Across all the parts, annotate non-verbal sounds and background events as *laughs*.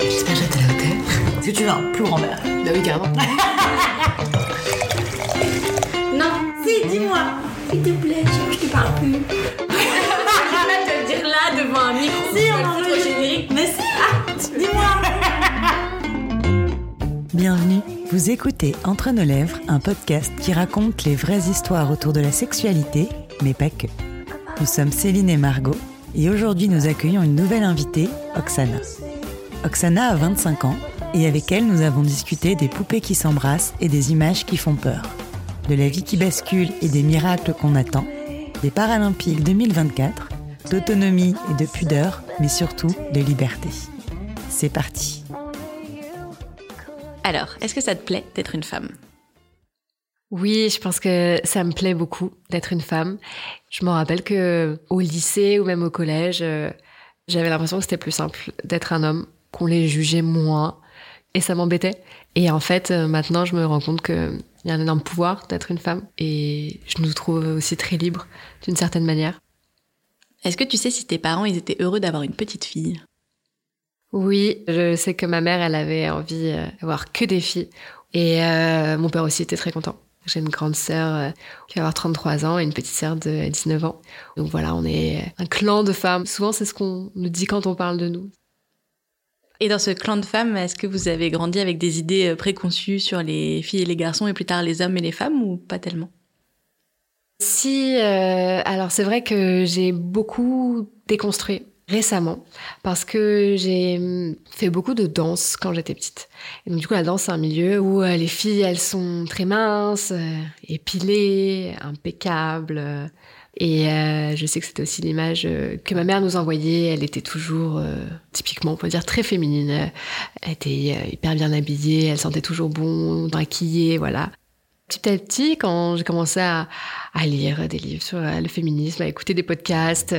J'espère que j'étais à la hauteur. Est-ce que tu veux un plus grand verre? Bah oui, carrément. *laughs* Non, si, dis-moi. S'il te plaît, je te parle plus. Je vais te dire là devant un micro. Si, on en veut générique. Mais si, ah, dis-moi. *laughs* Bienvenue, vous écoutez Entre nos lèvres, un podcast qui raconte les vraies histoires autour de la sexualité, mais pas que. Nous sommes Céline et Margot, et aujourd'hui nous accueillons une nouvelle invitée, Oksana. Oksana a 25 ans, et avec elle nous avons discuté des poupées qui s'embrassent et des images qui font peur, de la vie qui bascule et des miracles qu'on attend, des Paralympiques 2024, d'autonomie et de pudeur, mais surtout de liberté. C'est parti. Alors, est-ce que ça te plaît d'être une femme? Oui, je pense que ça me plaît beaucoup d'être une femme. Je me rappelle que au lycée ou même au collège, euh, j'avais l'impression que c'était plus simple d'être un homme, qu'on les jugeait moins, et ça m'embêtait. Et en fait, euh, maintenant, je me rends compte qu'il y a un énorme pouvoir d'être une femme, et je nous trouve aussi très libres d'une certaine manière. Est-ce que tu sais si tes parents ils étaient heureux d'avoir une petite fille? Oui, je sais que ma mère, elle avait envie euh, d'avoir que des filles. Et euh, mon père aussi était très content. J'ai une grande sœur qui va avoir 33 ans et une petite sœur de 19 ans. Donc voilà, on est un clan de femmes. Souvent, c'est ce qu'on nous dit quand on parle de nous. Et dans ce clan de femmes, est-ce que vous avez grandi avec des idées euh, préconçues sur les filles et les garçons et plus tard les hommes et les femmes ou pas tellement? Si, euh, alors c'est vrai que j'ai beaucoup déconstruit récemment parce que j'ai hum, fait beaucoup de danse quand j'étais petite. Et donc du coup la danse c'est un milieu où euh, les filles elles sont très minces, euh, épilées, impeccables. Et euh, je sais que c'était aussi l'image euh, que ma mère nous envoyait. Elle était toujours euh, typiquement, on peut dire, très féminine. Elle était hyper bien habillée, elle sentait toujours bon, maquillée, voilà. Petit à petit, quand j'ai commencé à, à lire des livres sur le féminisme, à écouter des podcasts,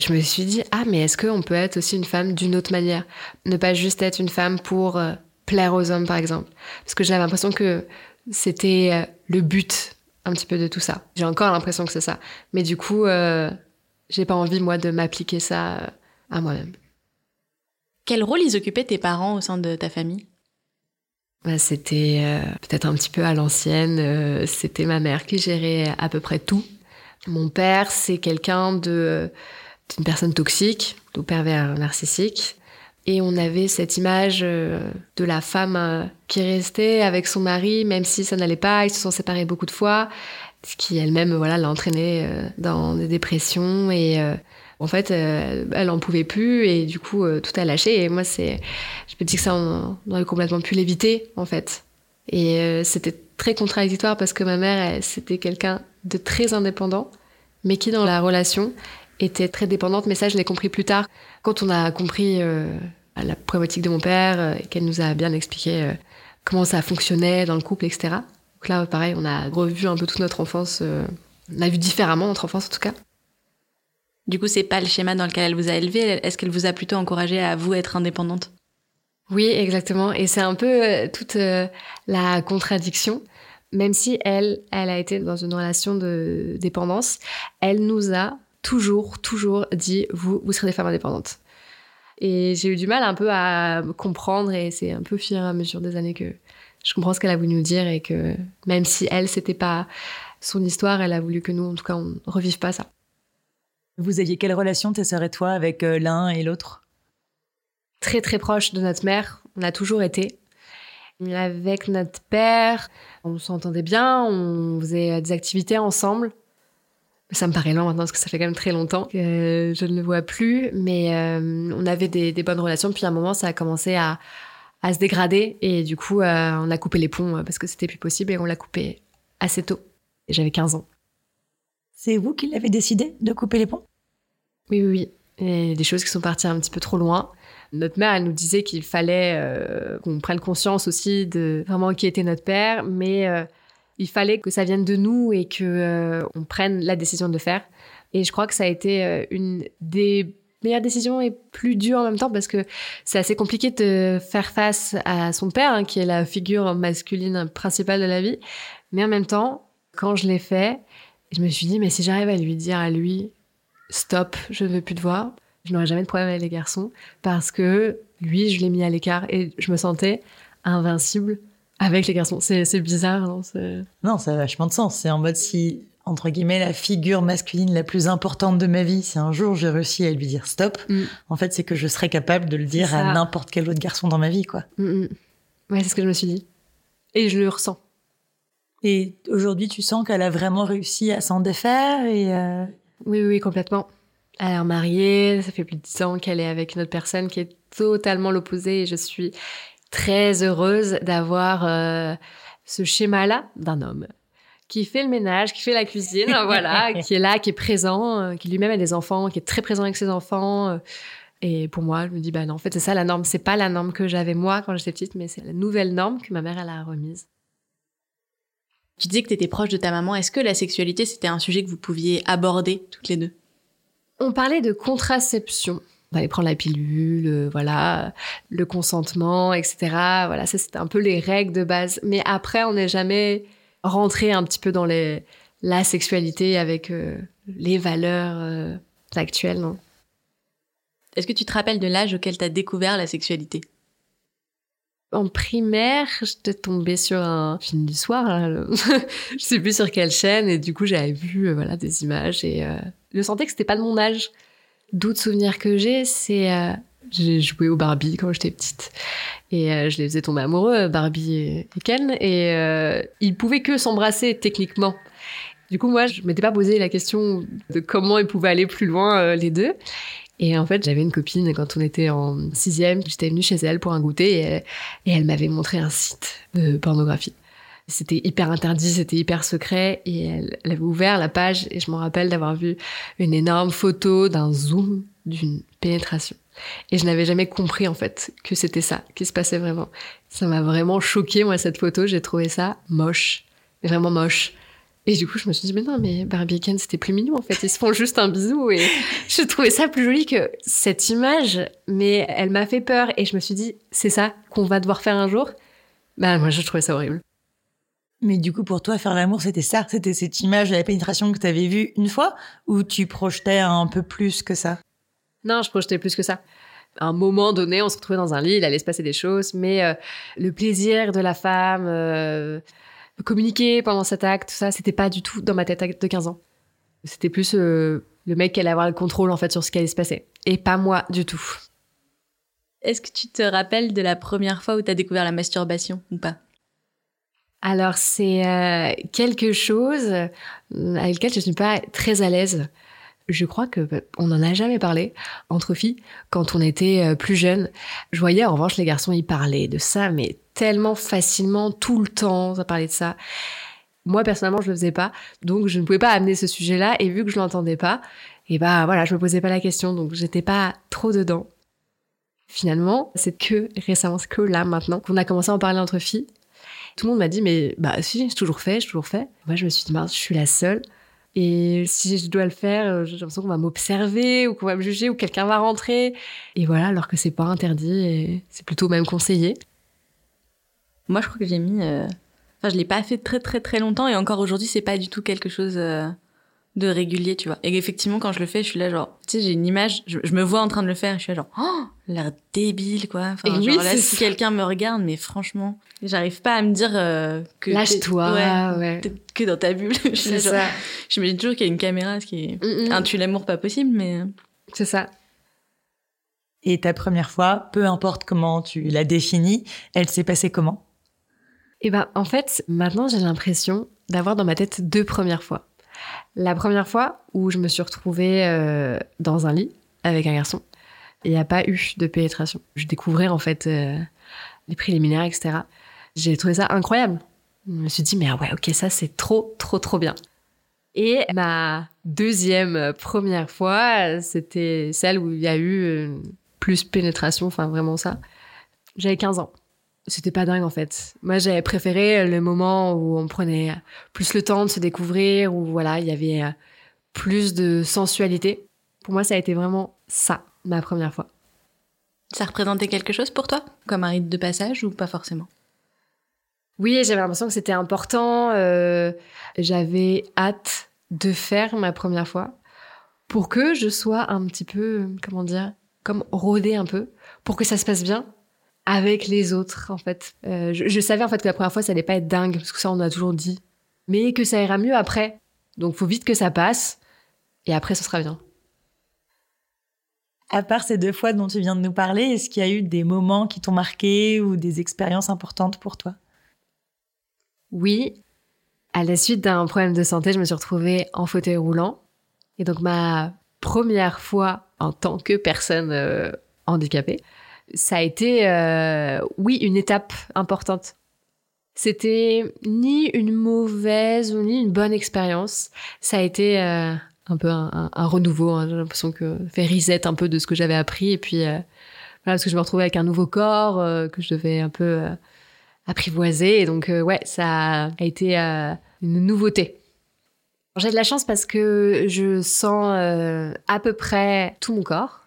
je me suis dit ah mais est-ce qu'on peut être aussi une femme d'une autre manière, ne pas juste être une femme pour plaire aux hommes par exemple, parce que j'avais l'impression que c'était le but un petit peu de tout ça. J'ai encore l'impression que c'est ça, mais du coup euh, j'ai pas envie moi de m'appliquer ça euh, à moi-même. Quel rôle ils occupaient tes parents au sein de ta famille? Bah, c'était euh, peut-être un petit peu à l'ancienne. euh, c'était ma mère qui gérait à peu près tout. Mon père, c'est quelqu'un de d'une personne toxique, ou pervers narcissique. Et on avait cette image euh, de la femme euh, qui restait avec son mari, même si ça n'allait pas. Ils se sont séparés beaucoup de fois, ce qui elle-même voilà l'a entraînée euh, dans des dépressions et en fait, elle en pouvait plus et du coup tout a lâché. Et moi, c'est, je me dis que ça, on, on aurait complètement pu l'éviter en fait. Et c'était très contradictoire parce que ma mère, c'était quelqu'un de très indépendant, mais qui dans la relation était très dépendante. Mais ça, je l'ai compris plus tard quand on a compris euh, la problématique de mon père euh, et qu'elle nous a bien expliqué euh, comment ça fonctionnait dans le couple, etc. Donc là, pareil, on a revu un peu toute notre enfance. euh, on a vu différemment notre enfance en tout cas. Du coup, c'est pas le schéma dans lequel elle vous a élevé. Est-ce qu'elle vous a plutôt encouragé à vous être indépendante? Oui, exactement. Et c'est un peu toute la contradiction. Même si elle, elle a été dans une relation de dépendance, elle nous a toujours, toujours dit vous, vous serez des femmes indépendantes. Et j'ai eu du mal un peu à comprendre, et c'est un peu et à mesure des années que je comprends ce qu'elle a voulu nous dire, et que même si elle, c'était pas son histoire, elle a voulu que nous, en tout cas, on revive pas ça. Vous aviez quelle relation, tes sœurs et toi, avec euh, l'un et l'autre? Très très proche de notre mère. On a toujours été. Avec notre père, on s'entendait bien, on faisait des activités ensemble. Ça me paraît loin maintenant parce que ça fait quand même très longtemps que je ne le vois plus, mais euh, on avait des, des bonnes relations. Puis à un moment, ça a commencé à, à se dégrader et du coup, euh, on a coupé les ponts euh, parce que c'était plus possible et on l'a coupé assez tôt. J'avais 15 ans. C'est vous qui l'avez décidé de couper les ponts? Oui, oui, oui. Et des choses qui sont parties un petit peu trop loin. Notre mère, elle nous disait qu'il fallait euh, qu'on prenne conscience aussi de vraiment qui était notre père, mais il fallait que ça vienne de nous et que euh, on prenne la décision de le faire. Et je crois que ça a été euh, une des meilleures décisions et plus dures en même temps parce que c'est assez compliqué de faire face à son père, hein, qui est la figure masculine principale de la vie. Mais en même temps, quand je l'ai fait, je me suis dit, mais si j'arrive à lui dire à lui, stop, je ne veux plus te voir, Je n'aurais jamais de problème avec les garçons parce que lui, je l'ai mis à l'écart et je me sentais invincible avec les garçons. C'est bizarre, non Non, ça a vachement de sens. C'est en mode si, entre guillemets, la figure masculine la plus importante de ma vie, si un jour j'ai réussi à lui dire stop, mm. en fait, c'est que je serais capable de le dire à n'importe quel autre garçon dans ma vie, quoi. Mm, mm. Ouais, c'est ce que je me suis dit. Et je le ressens. Et aujourd'hui, tu sens qu'elle a vraiment réussi à s'en défaire et euh, Oui, oui, complètement. Elle est mariée, ça fait plus de 10 ans qu'elle est avec une autre personne qui est totalement l'opposé et je suis très heureuse d'avoir euh, ce schéma-là d'un homme qui fait le ménage, qui fait la cuisine, *laughs* voilà, qui est là, qui est présent, euh, qui lui-même a des enfants, qui est très présent avec ses enfants. et pour moi, je me dis, bah non, en fait, c'est ça la norme. C'est pas la norme que j'avais moi quand j'étais petite, mais c'est la nouvelle norme que ma mère, elle a remise. Tu disais que tu étais proche de ta maman. Est-ce que la sexualité, c'était un sujet que vous pouviez aborder toutes les deux? On parlait de contraception. On allait prendre la pilule, euh, voilà, le consentement, etc. Voilà, ça c'était un peu les règles de base. Mais après, on n'est jamais rentré un petit peu dans les, la sexualité avec euh, les valeurs euh, actuelles, non Est-ce que tu te rappelles de l'âge auquel tu as découvert la sexualité? En primaire, j'étais tombée sur un film du soir, *laughs* je sais plus sur quelle chaîne, et du coup j'avais vu euh, voilà des images et euh, je sentais que c'était pas de mon âge. D'autres souvenirs que j'ai, c'est euh, j'ai joué au Barbie quand j'étais petite et je les faisais tomber amoureux, Barbie et, Ken, et ils pouvaient que s'embrasser techniquement. Du coup, moi, je m'étais pas posé la question de comment ils pouvaient aller plus loin les deux. Et en fait, j'avais une copine quand on était en sixième, j'étais venue chez elle pour un goûter et elle, m'avait montré un site de pornographie. C'était hyper interdit, c'était hyper secret et elle, avait ouvert la page et je me rappelle d'avoir vu une énorme photo d'un zoom d'une pénétration. Et je n'avais jamais compris en fait que c'était ça qui se passait vraiment. Ça m'a vraiment choqué moi cette photo, j'ai trouvé ça moche, vraiment moche. Et du coup, je me suis dit, mais non, mais Barbie Ken, c'était plus mignon, en fait. Ils se font juste un bisou. Et *laughs* je trouvais ça plus joli que cette image. Mais elle m'a fait peur. Et je me suis dit, c'est ça qu'on va devoir faire un jour? Bah, moi, je trouvais ça horrible. Mais du coup, pour toi, faire l'amour, c'était ça C'était cette image de la pénétration que tu avais vue une fois Ou tu projetais un peu plus que ça? Non, je projetais plus que ça. À un moment donné, on se retrouvait dans un lit, il allait se passer des choses, mais euh, le plaisir de la femme, euh, communiquer pendant cet acte, tout ça, c'était pas du tout dans ma tête de 15 ans. C'était plus euh, le mec qui allait avoir le contrôle en fait sur ce qui allait se passer. Et pas moi du tout. Est-ce que tu te rappelles de la première fois où tu as découvert la masturbation ou pas? Alors c'est euh, quelque chose euh, avec lequel je ne suis pas très à l'aise je crois que bah, on n'en a jamais parlé entre filles quand on était euh, plus jeunes. Je voyais en revanche les garçons y parlaient de ça, mais tellement facilement, tout le temps, ça parlait de ça. Moi personnellement, je le faisais pas, donc je ne pouvais pas amener ce sujet-là. Et vu que je l'entendais pas, et bah voilà, je me posais pas la question, donc j'étais pas trop dedans. Finalement, c'est que récemment, c'est que là maintenant qu'on a commencé à en parler entre filles. Tout le monde m'a dit mais bah si, j'ai toujours fait, j'ai toujours fait. Moi, je me suis dit mince, je suis la seule. Et si je dois le faire, euh, j'ai l'impression qu'on va m'observer ou qu'on va me juger ou quelqu'un va rentrer. Et voilà, alors que c'est pas interdit et c'est plutôt même conseillé. Moi, je crois que j'ai mis. Euh, enfin, je l'ai pas fait très très très longtemps et encore aujourd'hui, c'est pas du tout quelque chose. Euh, de régulier, tu vois. Et effectivement, quand je le fais, je suis là genre, tu sais, j'ai une image, je, me vois en train de le faire, je suis là genre, oh, l'air débile, quoi. Enfin, genre, oui, là, si quelqu'un me regarde, mais franchement, j'arrive pas à me dire euh, que. Lâche-toi, ouais. Que dans ta bulle. *laughs* C'est ça. Je me dis toujours qu'il y a une caméra, ce qui est mm, mm. un tue l'amour pas possible, mais. Euh. C'est ça. Et ta première fois, peu importe comment tu l'as définie, elle s'est passée comment? Eh ben, en fait, maintenant, j'ai l'impression d'avoir dans ma tête deux premières fois. La première fois où je me suis retrouvée euh, dans un lit avec un garçon, il n'y a pas eu de pénétration. Je découvrais en fait euh, les préliminaires, etc. J'ai trouvé ça incroyable. Je me suis dit, mais ah ouais, ok, ça c'est trop, trop, trop bien. Et ma deuxième première fois, c'était celle où il y a eu euh, plus pénétration, enfin vraiment ça. J'avais 15 ans c'était pas dingue en fait. Moi, j'avais préféré le moment où on prenait plus le temps de se découvrir, où voilà, il y avait euh, plus de sensualité. Pour moi, ça a été vraiment ça, ma première fois. Ça représentait quelque chose pour toi Comme un rite de passage ou pas forcément? Oui, j'avais l'impression que c'était important. Euh, j'avais hâte de faire ma première fois. pour que je sois un petit peu, comment dire, comme rodée un peu, pour que ça se passe bien avec les autres, en fait. Euh, je, je savais, en fait, que la première fois, ça allait pas être dingue, parce que ça, on a toujours dit. Mais que ça ira mieux après. Donc, faut vite que ça passe. Et après, ce sera bien. À part ces deux fois dont tu viens de nous parler, est-ce qu'il y a eu des moments qui t'ont marqué ou des expériences importantes pour toi? Oui. À la suite d'un problème de santé, je me suis retrouvée en fauteuil roulant. Et donc ma première fois en tant que personne euh, handicapée, ça a été, euh, oui, une étape importante. C'était ni une mauvaise ni une bonne expérience. Ça a été euh, un peu un, renouveau. Hein. J'ai l'impression que fait reset un peu de ce que j'avais appris. Et puis, voilà, parce que je me retrouvais avec un nouveau corps que je devais un peu apprivoiser. Et donc, ouais, ça a été une nouveauté. J'ai de la chance parce que je sens euh, à peu près tout mon corps.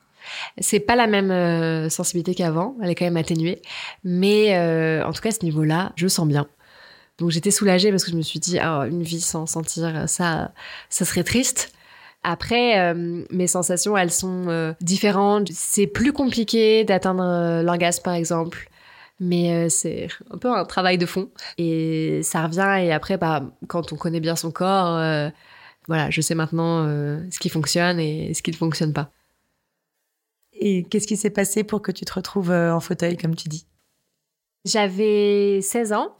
C'est pas la même euh, sensibilité qu'avant, elle est quand même atténuée, mais euh, en tout cas à ce niveau-là, je sens bien. Donc j'étais soulagée parce que je me suis dit, oh, une vie sans sentir ça, ça serait triste. Après, mes sensations, elles sont différentes. C'est plus compliqué d'atteindre l'orgasme, par exemple. Mais c'est un peu un travail de fond. Et ça revient. Et après, bah, quand on connaît bien son corps, voilà, je sais maintenant euh, ce qui fonctionne et ce qui ne fonctionne pas. Et qu'est-ce qui s'est passé pour que tu te retrouves euh, en fauteuil, comme tu dis? J'avais 16 ans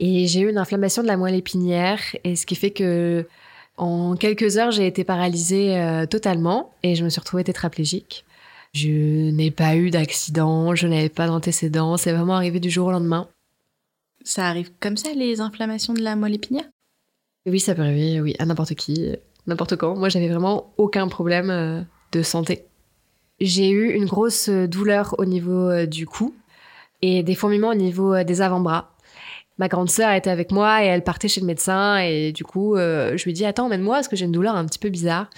et j'ai eu une inflammation de la moelle épinière, et ce qui fait que en quelques heures, j'ai été paralysée euh, totalement et je me suis retrouvée tétraplégique. Je n'ai pas eu d'accident, je n'avais pas d'antécédents, c'est vraiment arrivé du jour au lendemain. Ça arrive comme ça, les inflammations de la moelle épinière? Oui, ça peut arriver, oui, à n'importe qui, n'importe quand. Moi, j'avais vraiment aucun problème euh, de santé. J'ai eu une grosse douleur au niveau euh, du cou et des fourmillements au niveau euh, des avant-bras. Ma grande sœur était avec moi et elle partait chez le médecin et du coup je lui dit attends emmène-moi parce que j'ai une douleur un petit peu bizarre.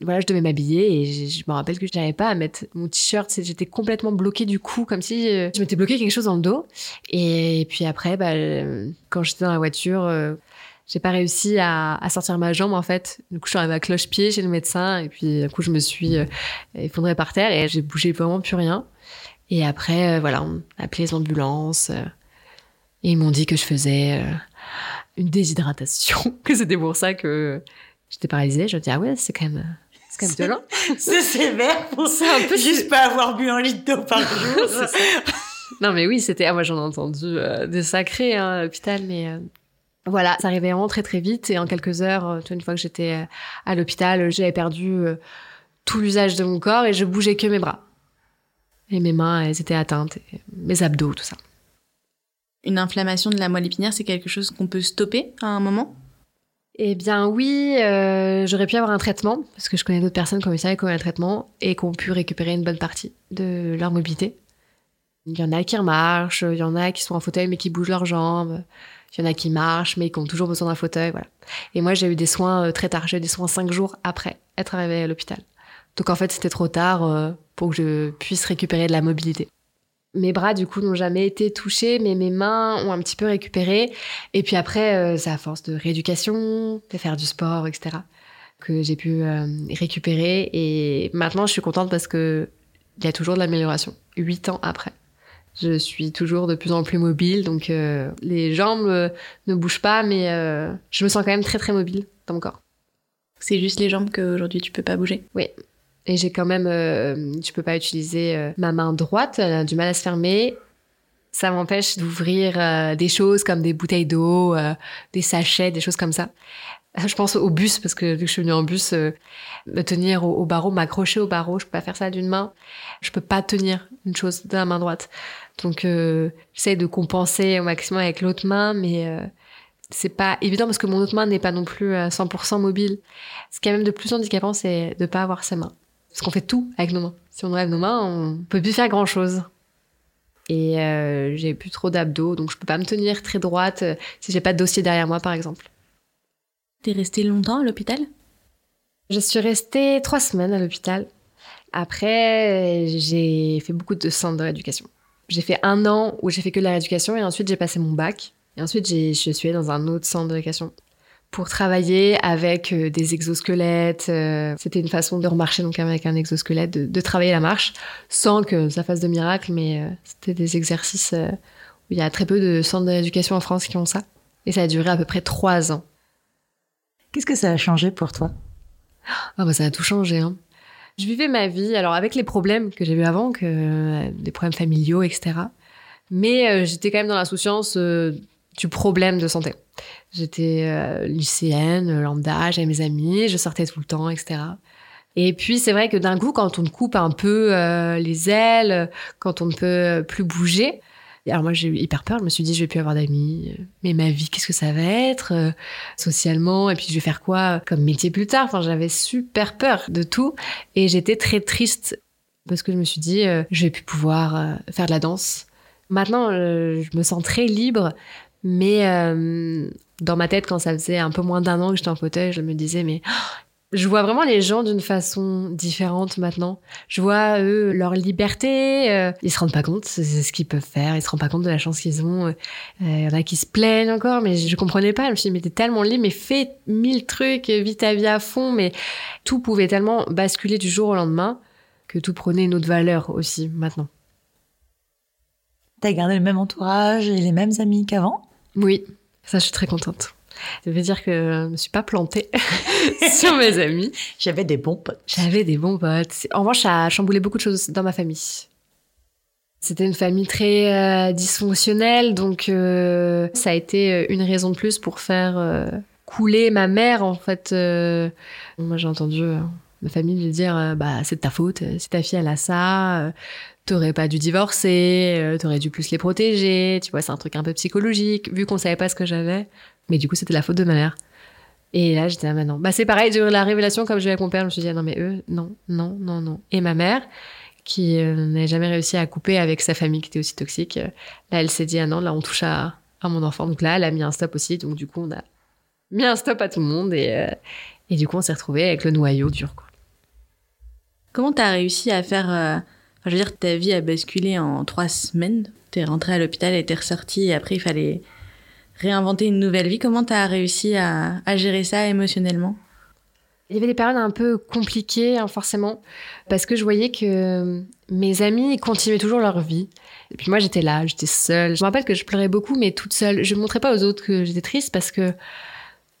voilà je devais m'habiller et je, me rappelle que je n'arrivais pas à mettre mon t-shirt, j'étais complètement bloquée du cou comme si je m'étais bloqué quelque chose dans le dos. Et puis après bah, quand j'étais dans la voiture j'ai pas réussi à, à, sortir ma jambe en fait. Du coup, je suis arrivée à cloche-pied chez le médecin et puis du coup, je me suis euh, effondrée par terre et j'ai bougé vraiment plus rien. Et après, euh, voilà, on a appelé les ambulances euh, et ils m'ont dit que je faisais une déshydratation, *laughs* que c'était pour ça que j'étais paralysée. Je me dis ah ouais, c'est quand même c'est quand même violent. *laughs* c'est sévère pour ça. Un peu juste pas avoir bu un litre d'eau par *laughs* jour. non mais oui, c'était ah moi j'en ai entendu des sacrés hein, à l'hôpital, mais voilà, ça arrivait vraiment très très vite et en quelques heures, euh, une fois que j'étais euh, à l'hôpital, j'avais perdu euh, tout l'usage de mon corps et je bougeais que mes bras. Et mes mains, elles étaient atteintes, mes abdos, tout ça. Une inflammation de la moelle épinière, c'est quelque chose qu'on peut stopper à un moment? Eh bien oui, j'aurais pu avoir un traitement, parce que je connais d'autres personnes qui ont eu ça et qui ont eu un traitement, et qui ont pu récupérer une bonne partie de leur mobilité. Il y en a qui remarchent, il y en a qui sont en fauteuil mais qui bougent leurs jambes. Il y en a qui marchent, mais qui ont toujours besoin d'un fauteuil, voilà. Et moi, j'ai eu des soins euh, très tard. J'ai eu des soins cinq jours après être arrivée à l'hôpital. Donc en fait, c'était trop tard euh, pour que je puisse récupérer de la mobilité. Mes bras, du coup, n'ont jamais été touchés, mais mes mains ont un petit peu récupéré. Et puis après, euh, c'est à force de rééducation, de faire du sport, etc., que j'ai pu récupérer. Et maintenant, je suis contente parce que il y a toujours de l'amélioration, huit ans après. Je suis toujours de plus en plus mobile, donc euh, les jambes euh, ne bougent pas, mais euh, je me sens quand même très très mobile dans mon corps. C'est juste les jambes qu'aujourd'hui tu peux pas bouger Oui. Et j'ai quand même, je peux pas utiliser ma main droite, elle a du mal à se fermer. Ça m'empêche d'ouvrir des choses comme des bouteilles d'eau, des sachets, des choses comme ça. Je pense au bus parce que vu que je suis venue en bus, me tenir au, au barreau, m'accrocher au barreau, je peux pas faire ça d'une main. Je peux pas tenir une chose de la main droite. Donc euh, j'essaie de compenser au maximum avec l'autre main, mais euh, c'est pas évident parce que mon autre main n'est pas non plus à 100% mobile. Ce qui est même de plus handicapant, c'est de pas avoir sa main. Parce qu'on fait tout avec nos mains. Si on enlève nos mains, on peut plus faire grand chose. Et euh, j'ai plus trop d'abdos, donc je peux pas me tenir très droite euh, si j'ai pas de dossier derrière moi, par exemple. T'es restée longtemps à l'hôpital? Je suis restée trois semaines à l'hôpital. Après, j'ai fait beaucoup de centres de rééducation. J'ai fait un an où j'ai fait que de la rééducation et ensuite j'ai passé mon bac. Et ensuite, je suis allée dans un autre centre de rééducation pour travailler avec euh, des exosquelettes. euh, C'était une façon de remarcher donc avec un exosquelette, de, travailler la marche sans que ça fasse de miracle, mais euh, c'était des exercices où il y a très peu de centres d'éducation en France qui ont ça. Et ça a duré à peu près trois ans. Qu'est-ce que ça a changé pour toi? Ah bah ça a tout changé. Hein. Je vivais ma vie, alors avec les problèmes que j'ai eu avant, que, euh, des problèmes familiaux, etc. Mais euh, j'étais quand même dans l'insouciance euh, du problème de santé. J'étais lycéenne, lambda, j'avais mes amis, je sortais tout le temps, etc. Et puis c'est vrai que d'un coup, quand on coupe un peu les ailes, quand on ne peut plus bouger, alors moi j'ai eu hyper peur, je me suis dit je vais plus avoir d'amis, mais ma vie qu'est-ce que ça va être euh, socialement? Et puis je vais faire quoi comme métier plus tard? Enfin j'avais super peur de tout. Et j'étais très triste parce que je me suis dit euh, je vais plus pouvoir euh, faire de la danse. Maintenant je me sens très libre, mais dans ma tête quand ça faisait un peu moins d'un an que j'étais en fauteuil, je me disais mais je vois vraiment les gens d'une façon différente maintenant. Je vois eux leur liberté. euh, ils se rendent pas compte c'est c'est ce qu'ils peuvent faire. Ils se rendent pas compte de la chance qu'ils ont. Euh, Il y en a qui se plaignent encore, mais je, je comprenais pas. Je me suis dit mais t'es tellement libre, mais fais mille trucs, vis ta vie à fond. Mais tout pouvait tellement basculer du jour au lendemain que tout prenait une autre valeur aussi maintenant. T'as gardé le même entourage et les mêmes amis qu'avant? Oui, ça je suis très contente. Ça veut dire que je me suis pas plantée *laughs* sur mes amis. J'avais des bons potes. J'avais des bons potes. En revanche, ça a chamboulé beaucoup de choses dans ma famille. C'était une famille très euh, dysfonctionnelle, donc euh, ça a été euh, une raison de plus pour faire euh, couler ma mère, en fait. Moi, j'ai entendu ma famille lui dire bah c'est de ta faute, si ta fille elle a ça, t'aurais pas dû divorcer, euh, t'aurais dû plus les protéger. Tu vois, c'est un truc un peu psychologique, vu qu'on savait pas ce que j'avais. Mais du coup, c'était la faute de ma mère. Et là, j'étais, ah, bah non. Bah, c'est pareil, j'ai la révélation, comme j'ai eu avec mon père, je me suis dit, ah, non, mais eux, non, non, non, non. Et ma mère, qui euh, n'avait jamais réussi à couper avec sa famille qui était aussi toxique, euh, là, elle s'est dit, ah non, là, on touche à, à mon enfant. Donc là, elle a mis un stop aussi. Donc, du coup, on a mis un stop à tout le monde. Et, euh, et du coup, on s'est retrouvés avec le noyau dur, quoi. Comment t'as réussi à faire... je veux dire, ta vie a basculé en trois semaines. T'es rentrée à l'hôpital et t'es ressortie et après, il fallait réinventer une nouvelle vie. Comment t'as réussi à, à gérer ça émotionnellement? Il y avait des périodes un peu compliquées, hein, forcément, parce que je voyais que mes amis continuaient toujours leur vie. Et puis moi, j'étais là, j'étais seule. Je me rappelle que je pleurais beaucoup, mais toute seule. Je ne montrais pas aux autres que j'étais triste parce que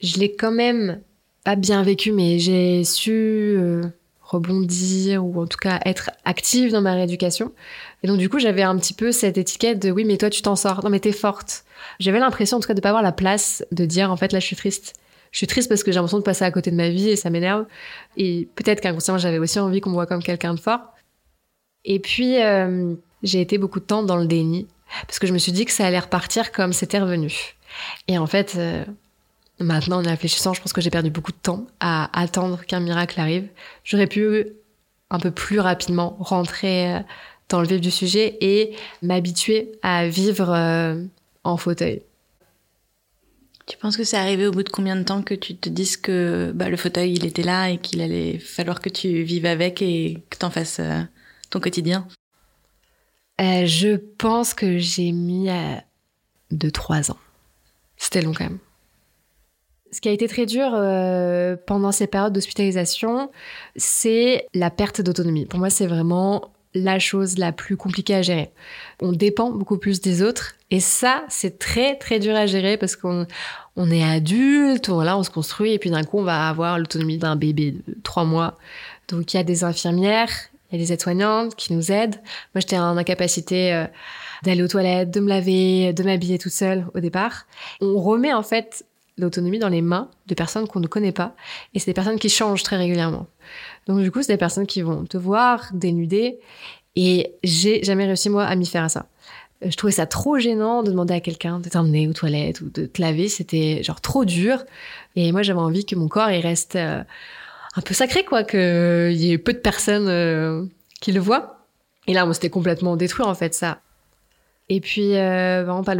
je l'ai quand même pas bien vécu, mais j'ai su euh, rebondir ou en tout cas être active dans ma rééducation. Et donc du coup, j'avais un petit peu cette étiquette de oui, mais toi, tu t'en sors. Non, mais t'es forte. J'avais l'impression en tout cas de pas avoir la place de dire en fait là, je suis triste. Je suis triste parce que j'ai l'impression de passer à côté de ma vie et ça m'énerve. Et peut-être qu'inconsciemment, j'avais aussi envie qu'on me voit comme quelqu'un de fort. Et puis, euh, j'ai été beaucoup de temps dans le déni parce que je me suis dit que ça allait repartir comme c'était revenu. Et en fait, euh, maintenant, en réfléchissant, je pense que j'ai perdu beaucoup de temps à attendre qu'un miracle arrive. J'aurais pu un peu plus rapidement rentrer euh, dans le vif du sujet et m'habituer à vivre euh, en fauteuil. Tu penses que c'est arrivé au bout de combien de temps que tu te dises que bah, le fauteuil, il était là et qu'il allait falloir que tu vives avec et que t'en fasses euh, ton quotidien? Euh, je pense que j'ai mis à 2-3 ans. C'était long quand même. Ce qui a été très dur euh, pendant ces périodes d'hospitalisation, c'est la perte d'autonomie. Pour moi, c'est vraiment la chose la plus compliquée à gérer. On dépend beaucoup plus des autres et ça, c'est très très dur à gérer parce qu'on on est adulte, voilà, on se construit et puis d'un coup, on va avoir l'autonomie d'un bébé de 3 mois. Donc il y a des infirmières, il y a des aides-soignantes qui nous aident. Moi, j'étais en incapacité euh, d'aller aux toilettes, de me laver, de m'habiller toute seule au départ. On remet en fait l'autonomie dans les mains de personnes qu'on ne connaît pas. Et c'est des personnes qui changent très régulièrement. Donc du coup, c'est des personnes qui vont te voir dénudée. Et j'ai jamais réussi, moi, à m'y faire à ça. Euh, Je trouvais ça trop gênant de demander à quelqu'un de t'emmener aux toilettes ou de te laver. C'était genre trop dur. Et moi, j'avais envie que mon corps, il reste euh, un peu sacré, quoi, qu'il y ait peu de personnes euh, qui le voient. Et là, moi, c'était complètement détruit, en fait, ça. Et puis, par exemple, à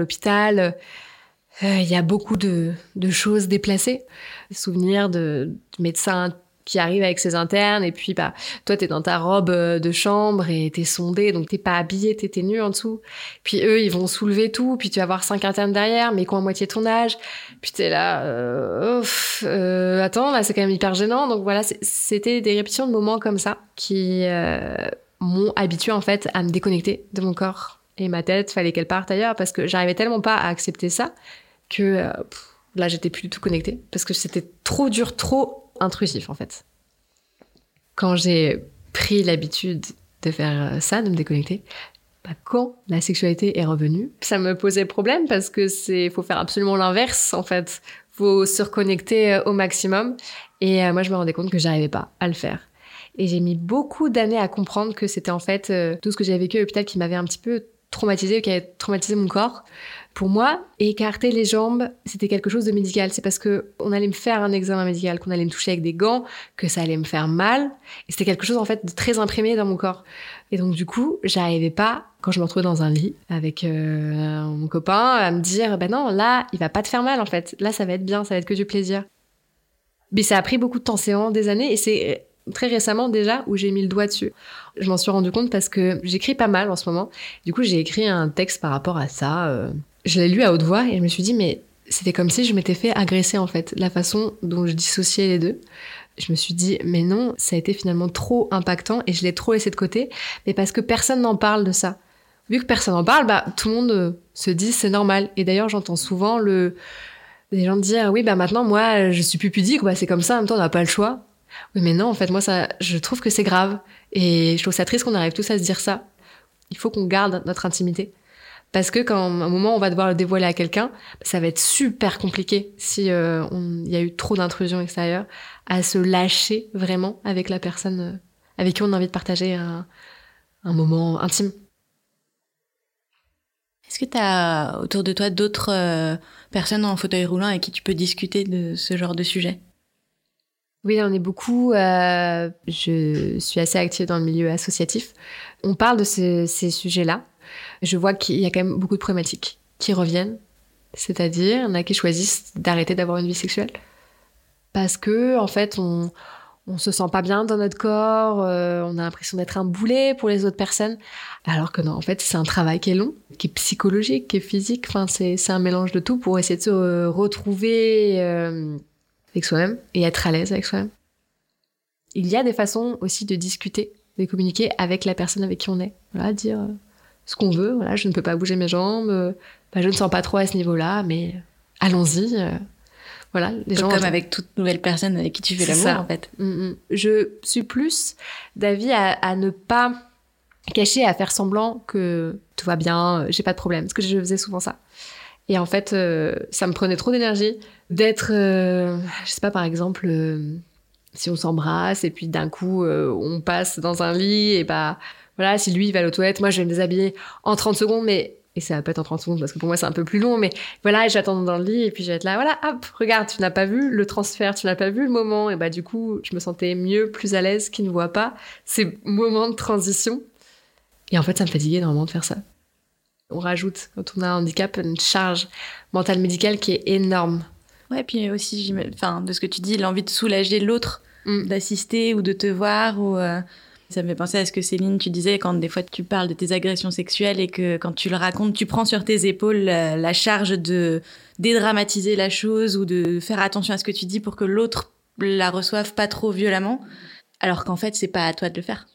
euh, il y a beaucoup de, choses déplacées. Des souvenirs de, de médecins qui arrive avec ses internes et puis bah toi t'es dans ta robe euh, de chambre et t'es sondé donc t'es pas habillé t'es nu en dessous. Puis eux ils vont soulever tout puis tu vas voir cinq internes derrière mais quoi à moitié ton âge? Puis t'es là euh, euh, attends là c'est quand même hyper gênant. Donc voilà c'était des répétitions de moments comme ça qui euh, m'ont habitué en fait à me déconnecter de mon corps. Et ma tête fallait qu'elle parte ailleurs parce que j'arrivais tellement pas à accepter ça que euh, là j'étais plus du tout connectée parce que c'était trop dur trop intrusif en fait. Quand j'ai pris l'habitude de faire ça, de me déconnecter, bah, quand la sexualité est revenue, ça me posait problème parce que c'est faut faire absolument l'inverse en fait. Faut se reconnecter euh, au maximum et euh, moi je me rendais compte que j'arrivais pas à le faire. Et j'ai mis beaucoup d'années à comprendre que c'était en fait euh, tout ce que j'avais vécu à l'hôpital qui m'avait un petit peu traumatisé, qui avait traumatisé mon corps. Pour moi, écarter les jambes, c'était quelque chose de médical. C'est parce que on allait me faire un examen médical, qu'on allait me toucher avec des gants, que ça allait me faire mal. Et c'était quelque chose en fait de très imprimé dans mon corps. Et donc du coup, j'arrivais pas quand je me retrouvais dans un lit avec euh, mon copain à me dire ben non, là, il va pas te faire mal en fait. Là, ça va être bien, ça va être que du plaisir. Mais ça a pris beaucoup de temps, c'est vraiment des années et c'est très récemment déjà où j'ai mis le doigt dessus. Je m'en suis rendu compte parce que j'écris pas mal en ce moment. Du coup, j'ai écrit un texte par rapport à ça. Euh, je l'ai lu à haute voix et je me suis dit, mais c'était comme si je m'étais fait agresser en fait, la façon dont je dissociais les deux. Je me suis dit, mais non, ça a été finalement trop impactant et je l'ai trop laissé de côté, mais parce que personne n'en parle de ça. Vu que personne n'en parle, bah, tout le monde euh, se dit c'est normal. Et d'ailleurs, j'entends souvent le, des gens dire, oui, bah maintenant, moi, je suis plus pudique, bah, c'est comme ça, en même temps, on n'a pas le choix. Oui, mais non, en fait, moi, ça, je trouve que c'est grave. Et je trouve ça triste qu'on arrive tous à se dire ça. Il faut qu'on garde notre intimité. Parce que quand un moment on va devoir le dévoiler à quelqu'un, ça va être super compliqué si euh, il y a eu trop d'intrusion extérieure à se lâcher vraiment avec la personne euh, avec qui on a envie de partager un, un moment intime. Est-ce que tu as autour de toi d'autres euh, personnes en fauteuil roulant avec qui tu peux discuter de ce genre de sujet? Oui, on est beaucoup. Euh, je suis assez active dans le milieu associatif. On parle de ce, ces sujets-là. Je vois qu'il y a quand même beaucoup de problématiques qui reviennent. C'est-à-dire, il y en a qui choisissent d'arrêter d'avoir une vie sexuelle. Parce que, en fait, on, on se sent pas bien dans notre corps, euh, on a l'impression d'être un boulet pour les autres personnes. Alors que non, en fait, c'est un travail qui est long, qui est psychologique, qui est physique. Enfin, c'est, un mélange de tout pour essayer de se retrouver. Euh, avec soi-même et être à l'aise avec soi-même. Il y a des façons aussi de discuter, de communiquer avec la personne avec qui on est. Voilà, dire euh, ce qu'on veut. Voilà, je ne peux pas bouger mes jambes. Euh, bah, je ne sens pas trop à ce niveau-là, mais allons-y. Euh, voilà, les gens. Comme avec toute nouvelle personne avec qui tu fais l'amour, en fait. Mm, mm. Je suis plus d'avis à, à, ne pas cacher, à faire semblant que tout va bien, j'ai pas de problème. Parce que je faisais souvent ça. Et en fait, ça me prenait trop d'énergie d'être, euh, je sais pas, par exemple, euh, si on s'embrasse et puis d'un coup euh, on passe dans un lit et bah voilà, si lui il va aux toilettes, moi je vais me déshabiller en 30 secondes, mais et ça va pas être en 30 secondes parce que pour moi c'est un peu plus long, mais voilà, j'attends dans le lit et puis je vais être là, voilà, hop, regarde, tu n'as pas vu le transfert, tu n'as pas vu le moment, et bah du coup je me sentais mieux, plus à l'aise qu'il ne voit pas ces moments de transition. Et en fait ça me fatiguait énormément de faire ça. On rajoute, quand on a un handicap, une charge mentale médicale qui est énorme. Ouais, puis aussi, enfin, de ce que tu dis, l'envie de soulager l'autre, mm. d'assister ou de te voir. Ou, euh, Ça me fait penser à ce que Céline, tu disais quand des fois tu parles de tes agressions sexuelles et que quand tu le racontes, tu prends sur tes épaules la, charge de dédramatiser la chose ou de faire attention à ce que tu dis pour que l'autre la reçoive pas trop violemment, alors qu'en fait, c'est pas à toi de le faire.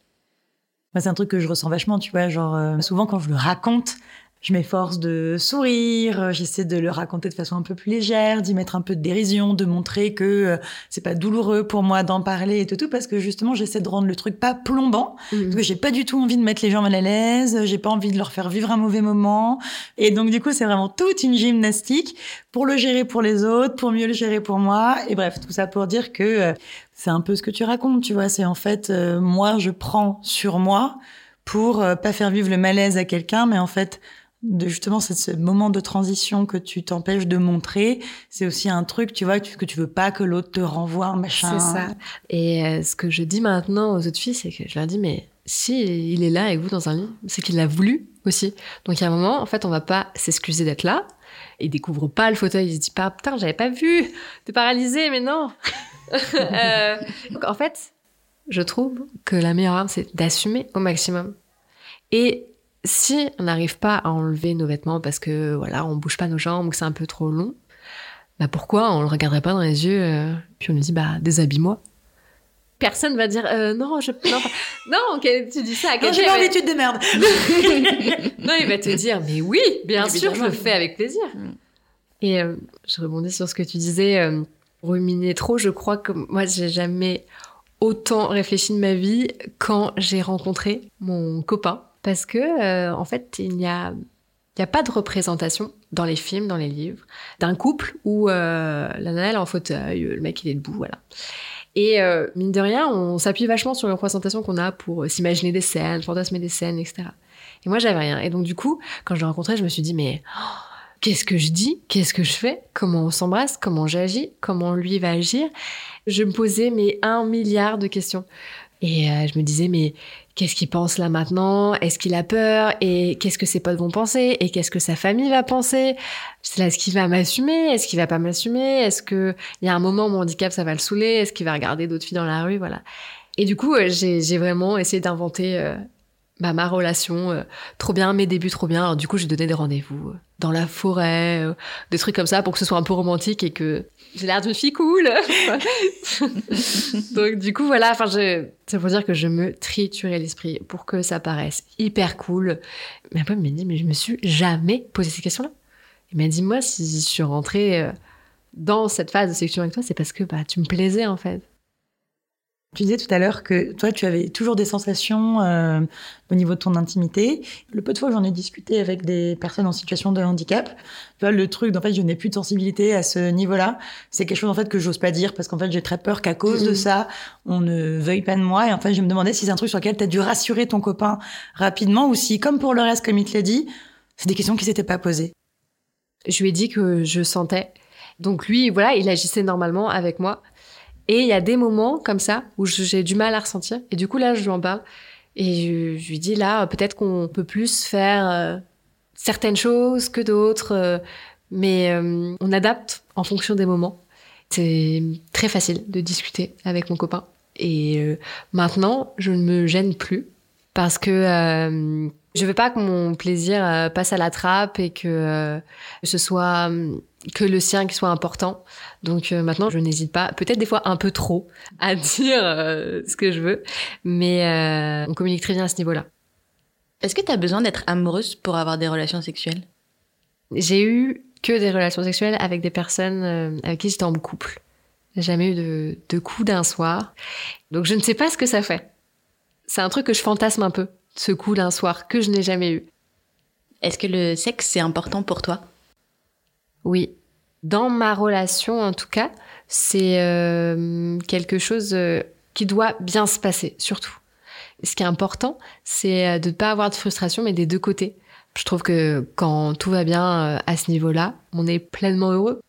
c'est un truc que je ressens vachement, tu vois, genre euh, souvent quand je le raconte, je m'efforce de sourire, euh, j'essaie de le raconter de façon un peu plus légère, d'y mettre un peu de dérision, de montrer que euh, c'est pas douloureux pour moi d'en parler et tout, tout parce que justement j'essaie de rendre le truc pas plombant, mmh. parce que j'ai pas du tout envie de mettre les gens mal à l'aise, j'ai pas envie de leur faire vivre un mauvais moment, et donc du coup c'est vraiment toute une gymnastique pour le gérer pour les autres, pour mieux le gérer pour moi, et bref tout ça pour dire que euh, c'est un peu ce que tu racontes, tu vois, c'est en fait moi je prends sur moi pour pas faire vivre le malaise à quelqu'un, mais en fait de justement ce moment de transition que tu t'empêches de montrer, c'est aussi un truc, tu vois, que tu veux pas que l'autre te renvoie machin. C'est ça. Et euh, ce que je dis maintenant aux autres filles, c'est que je leur dis, mais si il est là avec vous dans un lit, c'est qu'il l'a voulu aussi. Donc il y a un moment, en fait, on va pas s'excuser d'être là. Il découvre pas le fauteuil, il se dit pas putain, j'avais pas vu, t'es paralysé, mais non. *laughs* Euh, donc, en fait, je trouve que la meilleure arme, c'est d'assumer au maximum. Et si on n'arrive pas à enlever nos vêtements parce que voilà, on bouge pas nos jambes ou que c'est un peu trop long, bah pourquoi on le regarderait pas dans les yeux euh, puis on lui dit bah déshabille-moi. Personne va dire euh, non, je non, pas- *laughs* non, que- tu dis ça à quelqu'un. j'ai tu te démerdes. non, il va te dire, mais oui, bien sûr, je le fais avec plaisir. Mm. Et euh, je rebondis sur ce que tu disais, ruminer trop. Je crois que moi, j'ai jamais autant réfléchi de ma vie quand j'ai rencontré mon copain. Parce que, euh, en fait, il n'y a, pas de représentation dans les films, dans les livres, d'un couple où euh, la est en fauteuil, le mec il est debout, voilà. Et euh, mine de rien, on s'appuie vachement sur les représentations qu'on a pour euh, s'imaginer des scènes, fantasmer des scènes, etc. Et moi, j'avais rien. Et donc, du coup, quand je l'ai rencontré, je me suis dit, mais oh, qu'est-ce que je dis? Qu'est-ce que je fais? Comment on s'embrasse? Comment j'agis? Comment lui va agir? Je me posais, mais un milliard de questions. Et je me disais, mais qu'est-ce qu'il pense là maintenant? Est-ce qu'il a peur? Et qu'est-ce que ses potes vont penser? Et qu'est-ce que sa famille va penser? Est-ce qu'il va m'assumer. Est-ce qu'il va pas m'assumer? Est-ce que il y a un moment où mon handicap ça va le saouler? Est-ce qu'il va regarder d'autres filles dans la rue? Voilà. Et du coup, euh, j'ai j'ai vraiment essayé d'inventer euh, bah, ma relation euh, trop bien, mes débuts trop bien. Alors du coup, j'ai donné des rendez-vous euh, dans la forêt, euh, des trucs comme ça pour que ce soit un peu romantique et que j'ai l'air d'une fille cool. *laughs* Donc du coup, voilà, enfin, je... ça veut dire que je me triturais l'esprit pour que ça paraisse hyper cool. Mais après, il m'a dit, mais je me suis jamais posé ces questions-là. Il m'a dit, moi, si je suis rentrée dans cette phase de séduction avec toi, c'est parce que bah, tu me plaisais en fait. Tu disais tout à l'heure que toi, tu avais toujours des sensations euh, au niveau de ton intimité. Le peu de fois que j'en ai discuté avec des personnes en situation de handicap, tu vois, le truc d'en fait, je n'ai plus de sensibilité à ce niveau-là, c'est quelque chose en fait que j'ose pas dire parce qu'en fait, j'ai très peur qu'à cause de Mhm. ça, on ne veuille pas de moi. Et en fait, je me demandais si c'est un truc sur lequel tu as dû rassurer ton copain rapidement ou si, comme pour le reste, comme il te l'a dit, c'est des questions qui s'étaient pas posées. Je lui ai dit que je sentais. Donc lui, voilà, il agissait normalement avec moi. Et il y a des moments comme ça où j'ai du mal à ressentir. Et du coup, là, je lui en parle. Et je, lui dis, là, peut-être qu'on peut plus faire euh, certaines choses que d'autres. euh, mais euh, on adapte en fonction des moments. C'est très facile de discuter avec mon copain. Et maintenant, je ne me gêne plus parce que je veux pas que mon plaisir euh, passe à la trappe et que euh, ce soit hum, que le sien qui soit important. Donc euh, maintenant, je n'hésite pas, peut-être des fois un peu trop, à *laughs* dire euh, ce que je veux, mais euh, on communique très bien à ce niveau-là. Est-ce que t'as besoin d'être amoureuse pour avoir des relations sexuelles? J'ai eu que des relations sexuelles avec des personnes avec qui j'étais en couple. Jamais eu de, de coup d'un soir. Donc je ne sais pas ce que ça fait. C'est un truc que je fantasme un peu, ce coup d'un soir que je n'ai jamais eu. Est-ce que le sexe c'est important pour toi? Oui. Dans ma relation, en tout cas, c'est euh, quelque chose euh, qui doit bien se passer, surtout. Ce qui est important, c'est euh, de ne pas avoir de frustration, mais des deux côtés. Je trouve que quand tout va bien euh, à ce niveau-là, on est pleinement heureux.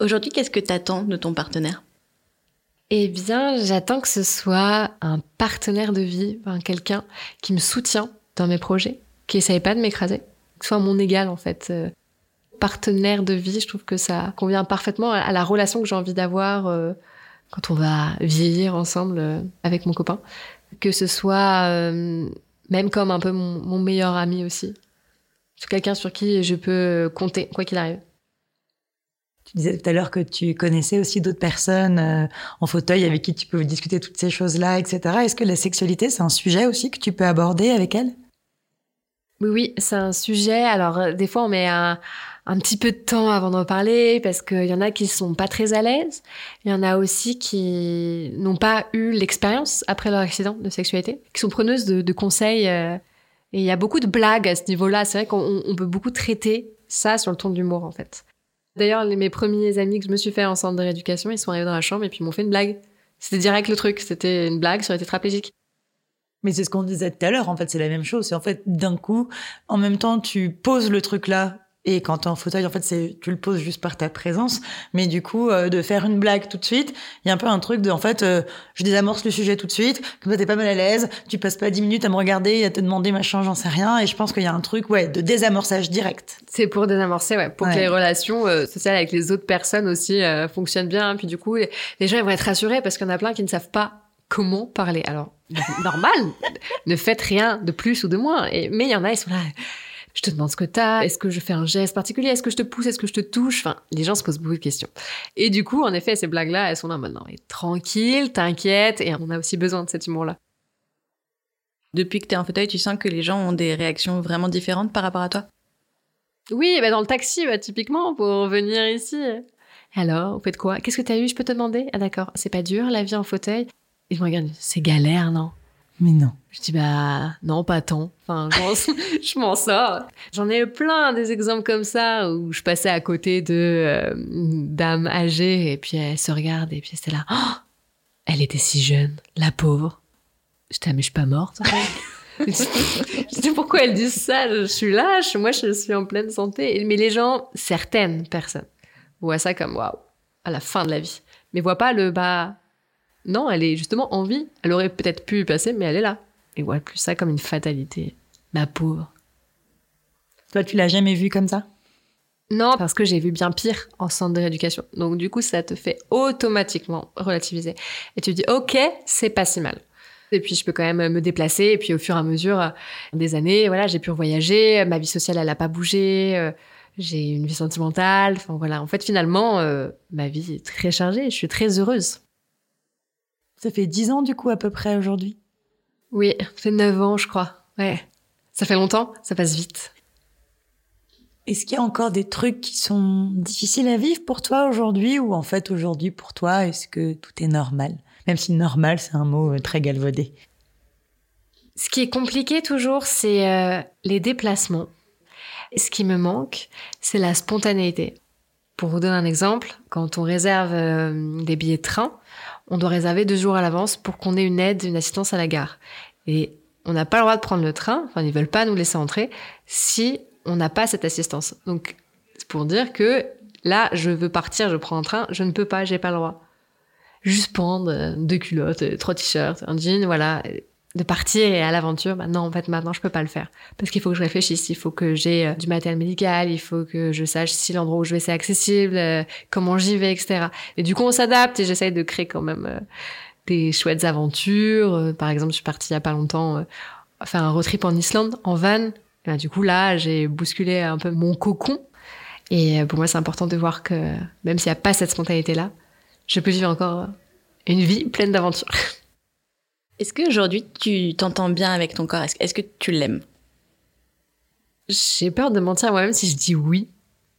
Aujourd'hui, qu'est-ce que t'attends de ton partenaire? Eh bien, j'attends que ce soit un partenaire de vie, quelqu'un qui me soutient dans mes projets, qui essaye pas de m'écraser, que ce soit mon égal en fait. Euh, Partenaire de vie, je trouve que ça convient parfaitement à la relation que j'ai envie d'avoir euh, quand on va vieillir ensemble euh, avec mon copain. Que ce soit même comme un peu mon, mon meilleur ami aussi. C'est quelqu'un sur qui je peux compter, quoi qu'il arrive. Tu disais tout à l'heure que tu connaissais aussi d'autres personnes euh, en fauteuil avec qui tu peux discuter toutes ces choses-là, etc. Est-ce que la sexualité, c'est un sujet aussi que tu peux aborder avec elle? Oui, oui, c'est un sujet. Alors, euh, des fois, on met un, petit peu de temps avant d'en parler parce qu'il y en a qui sont pas très à l'aise. Il y en a aussi qui n'ont pas eu l'expérience après leur accident de sexualité, qui sont preneuses de, conseils. euh, et il y a beaucoup de blagues à ce niveau-là. C'est vrai qu'on on peut beaucoup traiter ça sur le ton de l'humour, en fait. D'ailleurs, mes premiers amis que je me suis fait en centre de rééducation, ils sont arrivés dans la chambre et puis m'ont fait une blague. C'était direct le truc. C'était une blague sur les tétraplégiques. Mais c'est ce qu'on disait tout à l'heure, en fait, c'est la même chose. C'est en fait, d'un coup, en même temps, tu poses le truc là Et quand tu es en fauteuil, en fait, c'est tu le poses juste par ta présence. Mais du coup, euh, de faire une blague tout de suite, il y a un peu un truc de, en fait, euh, je désamorce le sujet tout de suite. Comme ça, t'es pas mal à l'aise. Tu passes pas dix minutes à me regarder, à te demander machin, j'en sais rien. Et je pense qu'il y a un truc, ouais, de désamorçage direct. C'est pour désamorcer, ouais, pour que les relations euh, sociales avec les autres personnes aussi fonctionnent bien. Puis du coup, les, les gens ils vont être rassurés parce qu'il y en a plein qui ne savent pas comment parler. Alors, *laughs* normal, ne faites rien de plus ou de moins. Et, mais il y en a, ils sont là. Je te demande ce que t'as. Est-ce que je fais un geste particulier Est-ce que je te pousse Est-ce que je te touche? Enfin, les gens se posent beaucoup de questions. Et du coup, en effet, ces blagues-là, elles sont là non, mais tranquille, t'inquiète. Et on a aussi besoin de cet humour-là. Depuis que t'es en fauteuil, tu sens que les gens ont des réactions vraiment différentes par rapport à toi? Oui, bah dans le taxi, bah, typiquement, pour venir ici. Alors, vous faites quoi? Qu'est-ce que t'as eu? Je peux te demander? Ah d'accord, c'est pas dur la vie en fauteuil? Ils me regardent, c'est galère, non? Mais non. Je dis bah non, pas tant. Enfin, je m'en- *laughs* sors. J'en ai plein des exemples comme ça où je passais à côté de euh, dame âgée et puis elle se regarde et puis c'est là. Oh elle était si jeune, la pauvre. Je dis ah, mais je suis pas morte. *laughs* je dis pourquoi elles disent ça? Je suis je- moi je suis en pleine santé. Mais les gens, certaines personnes, voient ça comme waouh, à la fin de la vie. Mais voient pas le bah non, elle est justement en vie. Elle aurait peut-être pu y passer, mais elle est là. Et voit plus ça comme une fatalité. Ma pauvre. Toi, tu l'as jamais vu comme ça? Non, parce que j'ai vu bien pire en centre de rééducation. Donc du coup, ça te fait automatiquement relativiser. Et tu te dis, ok, c'est pas si mal. Et puis je peux quand même me déplacer. Et puis au fur et à mesure euh, des années, voilà, j'ai pu voyager. Ma vie sociale, elle a pas bougé. euh, J'ai une vie sentimentale. Enfin voilà, en fait, finalement, euh, ma vie est très chargée. Je suis très heureuse. Ça fait dix ans, du coup, à peu près aujourd'hui? Oui, ça fait 9 ans, je crois. Ouais. Ça fait longtemps, ça passe vite. Est-ce qu'il y a encore des trucs qui sont difficiles à vivre pour toi aujourd'hui ou en fait aujourd'hui pour toi est-ce que tout est normal? Même si normal c'est un mot euh, très galvaudé. Ce qui est compliqué toujours, c'est euh, les déplacements. Ce qui me manque, c'est la spontanéité. Pour vous donner un exemple, quand on réserve euh, des billets de train, on doit réserver deux jours à l'avance pour qu'on ait une aide, une assistance à la gare. Et on n'a pas le droit de prendre le train, enfin ils veulent pas nous laisser entrer, si on n'a pas cette assistance. Donc c'est pour dire que là, je veux partir, je prends un train, je ne peux pas, j'ai pas le droit. Juste prendre euh, deux culottes, euh, trois t-shirts, un jean, voilà, de partir et à l'aventure, bah non, en fait, maintenant, je peux pas le faire. Parce qu'il faut que je réfléchisse, il faut que j'ai euh, du matériel médical, il faut que je sache si l'endroit où je vais, c'est accessible, euh, comment j'y vais, etc. Et du coup, on s'adapte et j'essaye de créer quand même euh, des chouettes aventures. Euh, par exemple, je suis partie il y a pas longtemps euh, faire un road trip en Islande, en van. Et bah, du coup, là, j'ai bousculé un peu mon cocon. Et pour moi, c'est important de voir que même s'il n'y a pas cette spontanéité-là, je peux vivre encore une vie pleine d'aventures. *laughs* Est-ce qu'aujourd'hui, tu t'entends bien avec ton corps? Est-ce que tu l'aimes? J'ai peur de mentir moi-même si je dis oui,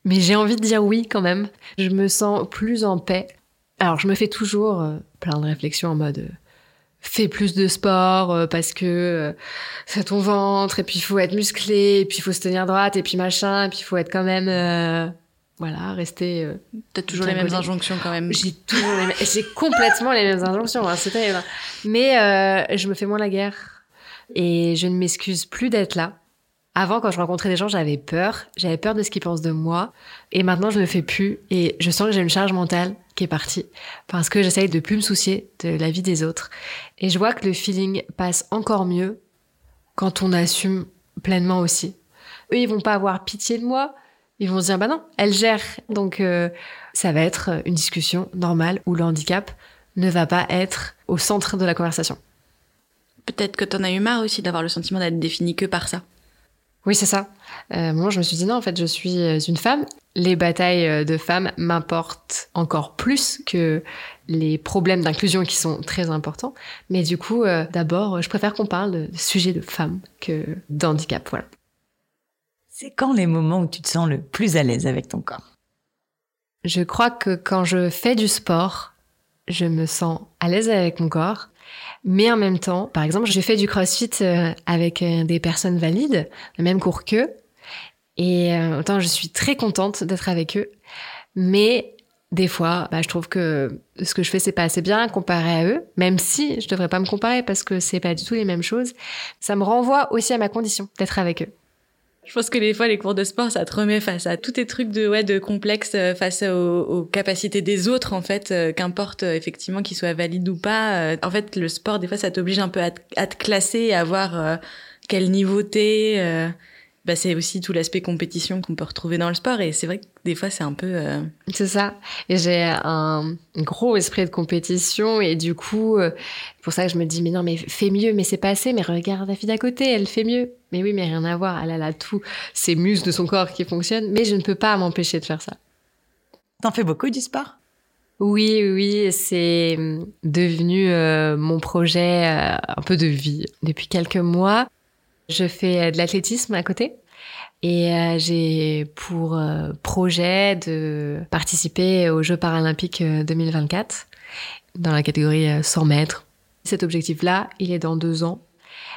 mais j'ai envie de dire oui quand même. Je me sens plus en paix. Alors, je me fais toujours euh, plein de réflexions en mode euh, fais plus de sport euh, parce que c'est ton ventre et puis il faut être musclé et puis il faut se tenir droite et puis machin et puis il faut être quand même voilà rester. euh, T'as toujours les mêmes injonctions quand même. j'ai toujours les mêmes- j'ai complètement les mêmes injonctions, hein, c'est terrible. Mais euh, je me fais moins la guerre et je ne m'excuse plus d'être là. Avant, quand je rencontrais des gens, j'avais peur. J'avais peur de ce qu'ils pensent de moi. Et maintenant, je le fais plus. Et je sens que j'ai une charge mentale qui est partie. Parce que j'essaye de plus me soucier de la vie des autres. Et je vois que le feeling passe encore mieux quand on assume pleinement aussi. Eux, ils vont pas avoir pitié de moi. Ils vont se dire, bah non, elle gère. Donc, euh, ça va être une discussion normale où le handicap ne va pas être au centre de la conversation. Peut-être que t'en as eu marre aussi d'avoir le sentiment d'être défini que par ça. Oui, c'est ça. Euh, moi, je me suis dit non, en fait, je suis euh, une femme. Les batailles de femmes m'importent encore plus que les problèmes d'inclusion qui sont très importants. Mais du coup, euh, d'abord, je préfère qu'on parle de sujets de femmes que d'handicap. Voilà. C'est quand les moments où tu te sens le plus à l'aise avec ton corps? Je crois que quand je fais du sport, je me sens à l'aise avec mon corps. Mais en même temps, par exemple, j'ai fait du crossfit euh, avec euh, des personnes valides, le même cours qu'eux. Et euh, autant je suis très contente d'être avec eux. Mais des fois, bah, je trouve que ce que je fais, c'est pas assez bien comparé à eux, même si je devrais pas me comparer parce que c'est pas du tout les mêmes choses. Ça me renvoie aussi à ma condition d'être avec eux. Je pense que des fois, les cours de sport, ça te remet face à tous tes trucs de, ouais, de complexe euh, face aux, capacités des autres, en fait, euh, qu'importe euh, effectivement qu'ils soient valides ou pas. en fait, le sport, des fois, ça t'oblige un peu à, te classer, à voir quel niveau t'es bah, c'est aussi tout l'aspect compétition qu'on peut retrouver dans le sport. Et c'est vrai que des fois, c'est un peu... Euh, c'est ça. Et j'ai un gros esprit de compétition. Et du coup, euh, pour ça que je me dis, mais non, mais fais mieux, mais c'est pas assez. Mais regarde la fille d'à côté, elle fait mieux. Mais oui, mais rien à voir. Elle a tout, ces muscles de son corps qui fonctionnent. Mais je ne peux pas m'empêcher de faire ça. T'en fais beaucoup du sport? Oui, oui, c'est devenu euh, mon projet un peu de vie depuis quelques mois. Je fais de l'athlétisme à côté. Et euh, j'ai pour euh, projet de participer aux Jeux paralympiques 2024 euh, dans la catégorie 100 mètres. Cet objectif-là, il est dans deux ans.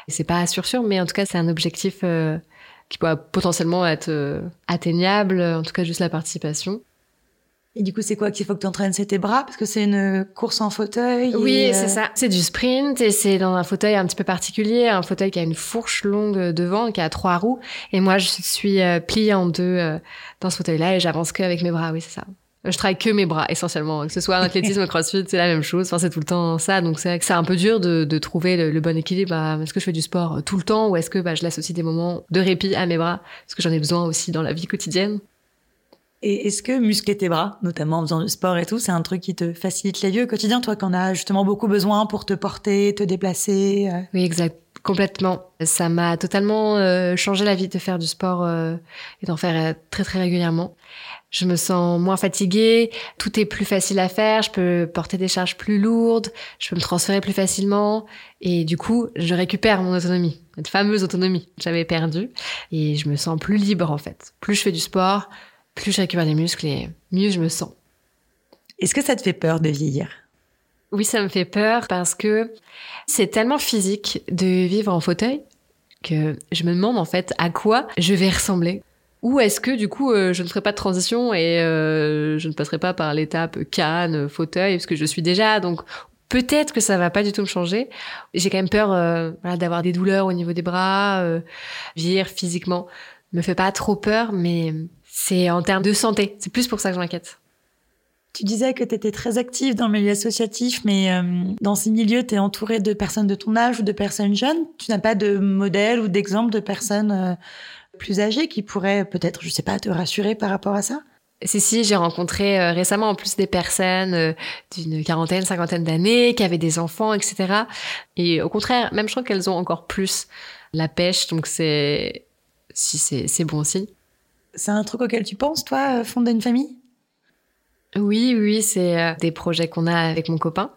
C'est pas sûr sûr, mais en tout cas, c'est un objectif qui pourrait potentiellement être atteignable, en tout cas juste la participation. Et du coup, c'est quoi qu'il faut que tu entraînes C'est tes bras? Parce que c'est une course en fauteuil Oui, c'est ça. C'est du sprint et c'est dans un fauteuil un petit peu particulier, un fauteuil qui a une fourche longue devant, qui a trois roues. Et moi, je suis euh, pliée en deux euh, dans ce fauteuil-là et j'avance que avec mes bras, oui, c'est ça. Je travaille que mes bras essentiellement, que ce soit en athlétisme, *laughs* crossfit, c'est la même chose. Enfin, c'est tout le temps ça. Donc c'est vrai que c'est un peu dur de, de trouver le, bon équilibre. Bah, est-ce que je fais du sport tout le temps ou est-ce que bah, je laisse aussi des moments de répit à mes bras? Parce que j'en ai besoin aussi dans la vie quotidienne. Et est-ce que muscler tes bras, notamment en faisant du sport et tout, c'est un truc qui te facilite la vie au quotidien, toi, qu'on a justement beaucoup besoin pour te porter, te déplacer euh? Oui, exact. Complètement. Ça m'a totalement euh, changé la vie de faire du sport euh, et d'en faire très très régulièrement. Je me sens moins fatiguée, tout est plus facile à faire, je peux porter des charges plus lourdes, je peux me transférer plus facilement et du coup, je récupère mon autonomie, cette fameuse autonomie que j'avais perdue et je me sens plus libre en fait. Plus je fais du sport, plus je récupère des muscles et mieux je me sens. Est-ce que ça te fait peur de vieillir? Oui, ça me fait peur parce que c'est tellement physique de vivre en fauteuil que je me demande en fait à quoi je vais ressembler. Ou est-ce que du coup euh, je ne ferai pas de transition et euh, je ne passerai pas par l'étape canne, fauteuil, parce que je suis déjà, donc peut-être que ça va pas du tout me changer. J'ai quand même peur euh, d'avoir des douleurs au niveau des bras, vieillir physiquement. Me fait pas trop peur, mais c'est en termes de santé. C'est plus pour ça que je m'inquiète. Tu disais que tu étais très active dans le milieu associatif, mais euh, dans ces milieux, tu es entourée de personnes de ton âge ou de personnes jeunes? Tu n'as pas de modèle ou d'exemple de personnes euh, plus âgées qui pourraient peut-être, je sais pas, te rassurer par rapport à ça? Si, si, j'ai rencontré euh, récemment en plus des personnes d'une quarantaine, cinquantaine d'années qui avaient des enfants, etc. Et au contraire, même je crois qu'elles ont encore plus la pêche, donc c'est si c'est bon aussi. C'est un truc auquel tu penses, toi, euh, fonder une famille? Oui, oui, c'est euh, des projets qu'on a avec mon copain.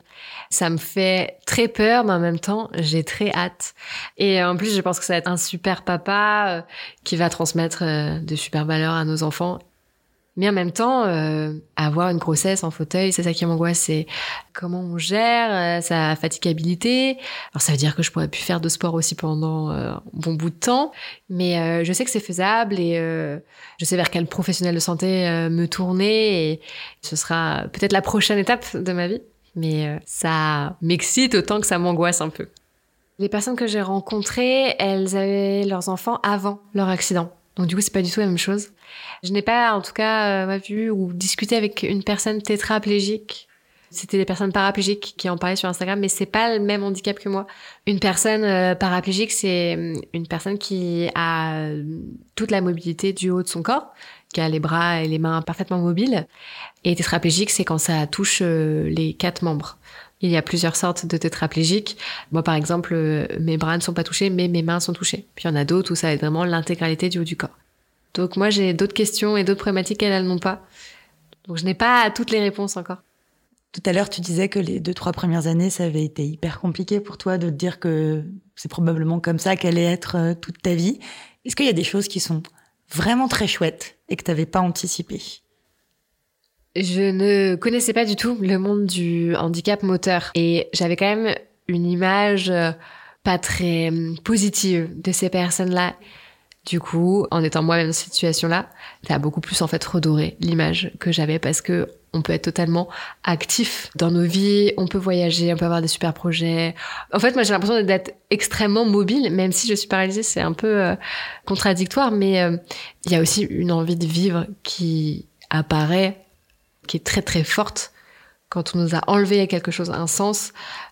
Ça me fait très peur, mais en même temps, j'ai très hâte. Et en plus, je pense que ça va être un super papa euh, qui va transmettre de super valeurs à nos enfants mais en même temps, euh, avoir une grossesse en fauteuil, c'est ça qui m'angoisse, c'est comment on gère euh, sa fatigabilité. Alors ça veut dire que je pourrais plus faire de sport aussi pendant euh, un bon bout de temps, mais je sais que c'est faisable et je sais vers quel professionnel de santé me tourner et ce sera peut-être la prochaine étape de ma vie. Mais ça m'excite autant que ça m'angoisse un peu. Les personnes que j'ai rencontrées, elles avaient leurs enfants avant leur accident. Donc du coup, c'est pas du tout la même chose. Je n'ai pas, en tout cas, euh, vu ou discuté avec une personne tétraplégique. C'était des personnes paraplégiques qui en parlaient sur Instagram, mais c'est pas le même handicap que moi. Une personne euh, paraplégique, c'est euh, une personne qui a toute la mobilité du haut de son corps, qui a les bras et les mains parfaitement mobiles. Et tétraplégique, c'est quand ça touche les quatre membres. Il y a plusieurs sortes de tétraplégiques. Moi, par exemple, mes bras ne sont pas touchés, mais mes mains sont touchées. Puis il y en a d'autres où ça va être vraiment l'intégralité du haut du corps. Donc moi, j'ai d'autres questions et d'autres problématiques qu'elles, elles n'ont pas. Donc je n'ai pas toutes les réponses encore. Tout à l'heure, tu disais que les deux, trois premières années, ça avait été hyper compliqué pour toi de te dire que c'est probablement comme ça qu'allait être euh, toute ta vie. Est-ce qu'il y a des choses qui sont vraiment très chouettes et que tu n'avais pas anticipées? Je ne connaissais pas du tout le monde du handicap moteur et j'avais quand même une image euh, pas très hum, positive de ces personnes-là Du coup, en étant moi-même dans cette situation-là, ça a beaucoup plus en fait redoré l'image que j'avais parce que on peut être totalement actif dans nos vies, on peut voyager, on peut avoir des super projets. En fait, moi j'ai l'impression d'être extrêmement mobile, même si je suis paralysée, c'est un peu euh, contradictoire, mais euh, il y a aussi une envie de vivre qui apparaît, qui est très très forte. Quand on nous a enlevé quelque chose, un sens,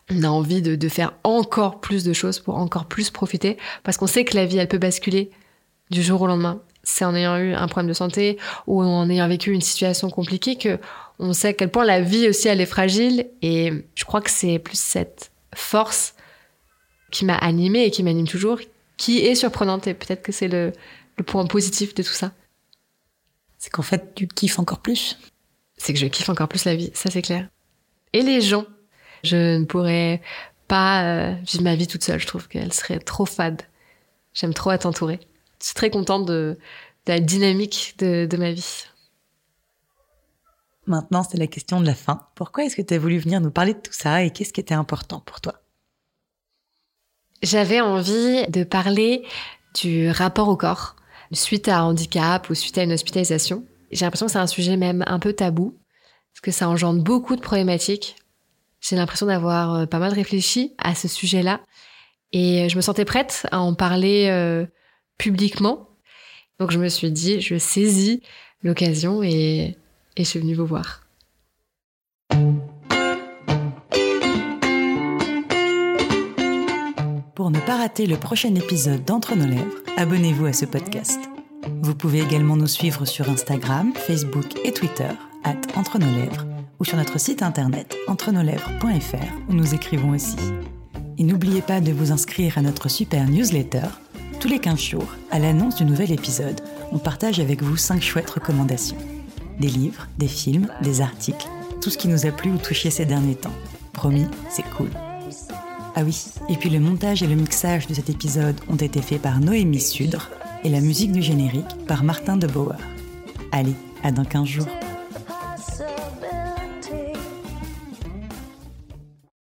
on a envie de, faire encore plus de choses pour encore plus profiter, parce qu'on sait que la vie, elle peut basculer du jour au lendemain. C'est en ayant eu un problème de santé ou en ayant vécu une situation compliquée que on sait à quel point la vie aussi elle est fragile et je crois que c'est plus cette force qui m'a animée et qui m'anime toujours qui est surprenante et peut-être que c'est le, le point positif de tout ça. C'est qu'en fait tu kiffes encore plus. C'est que je kiffe encore plus la vie, ça c'est clair. Et les gens? Je ne pourrais pas euh, vivre ma vie toute seule, je trouve qu'elle serait trop fade. J'aime trop être entourée je suis très contente de, la dynamique de, ma vie. Maintenant, c'est la question de la fin. Pourquoi est-ce que tu as voulu venir nous parler de tout ça et qu'est-ce qui était important pour toi? J'avais envie de parler du rapport au corps suite à un handicap ou suite à une hospitalisation. J'ai l'impression que c'est un sujet même un peu tabou parce que ça engendre beaucoup de problématiques. J'ai l'impression d'avoir euh, pas mal réfléchi à ce sujet-là et je me sentais prête à en parler euh, publiquement. Donc je me suis dit, je saisis l'occasion et je suis venue vous voir. Pour ne pas rater le prochain épisode d'Entre nos lèvres, abonnez-vous à ce podcast. Vous pouvez également nous suivre sur Instagram, Facebook et Twitter, at Entre nos lèvres, ou sur notre site internet entrenoslèvres.fr où nous écrivons aussi. Et n'oubliez pas de vous inscrire à notre super newsletter tous les 15 jours, à l'annonce du nouvel épisode, on partage avec vous 5 chouettes recommandations. Des livres, des films, des articles, tout ce qui nous a plu ou touché ces derniers temps. Promis, c'est cool. Ah oui, et puis le montage et le mixage de cet épisode ont été faits par Noémie Sudre et la musique du générique par Martin de Bauer. Allez, à dans 15 jours.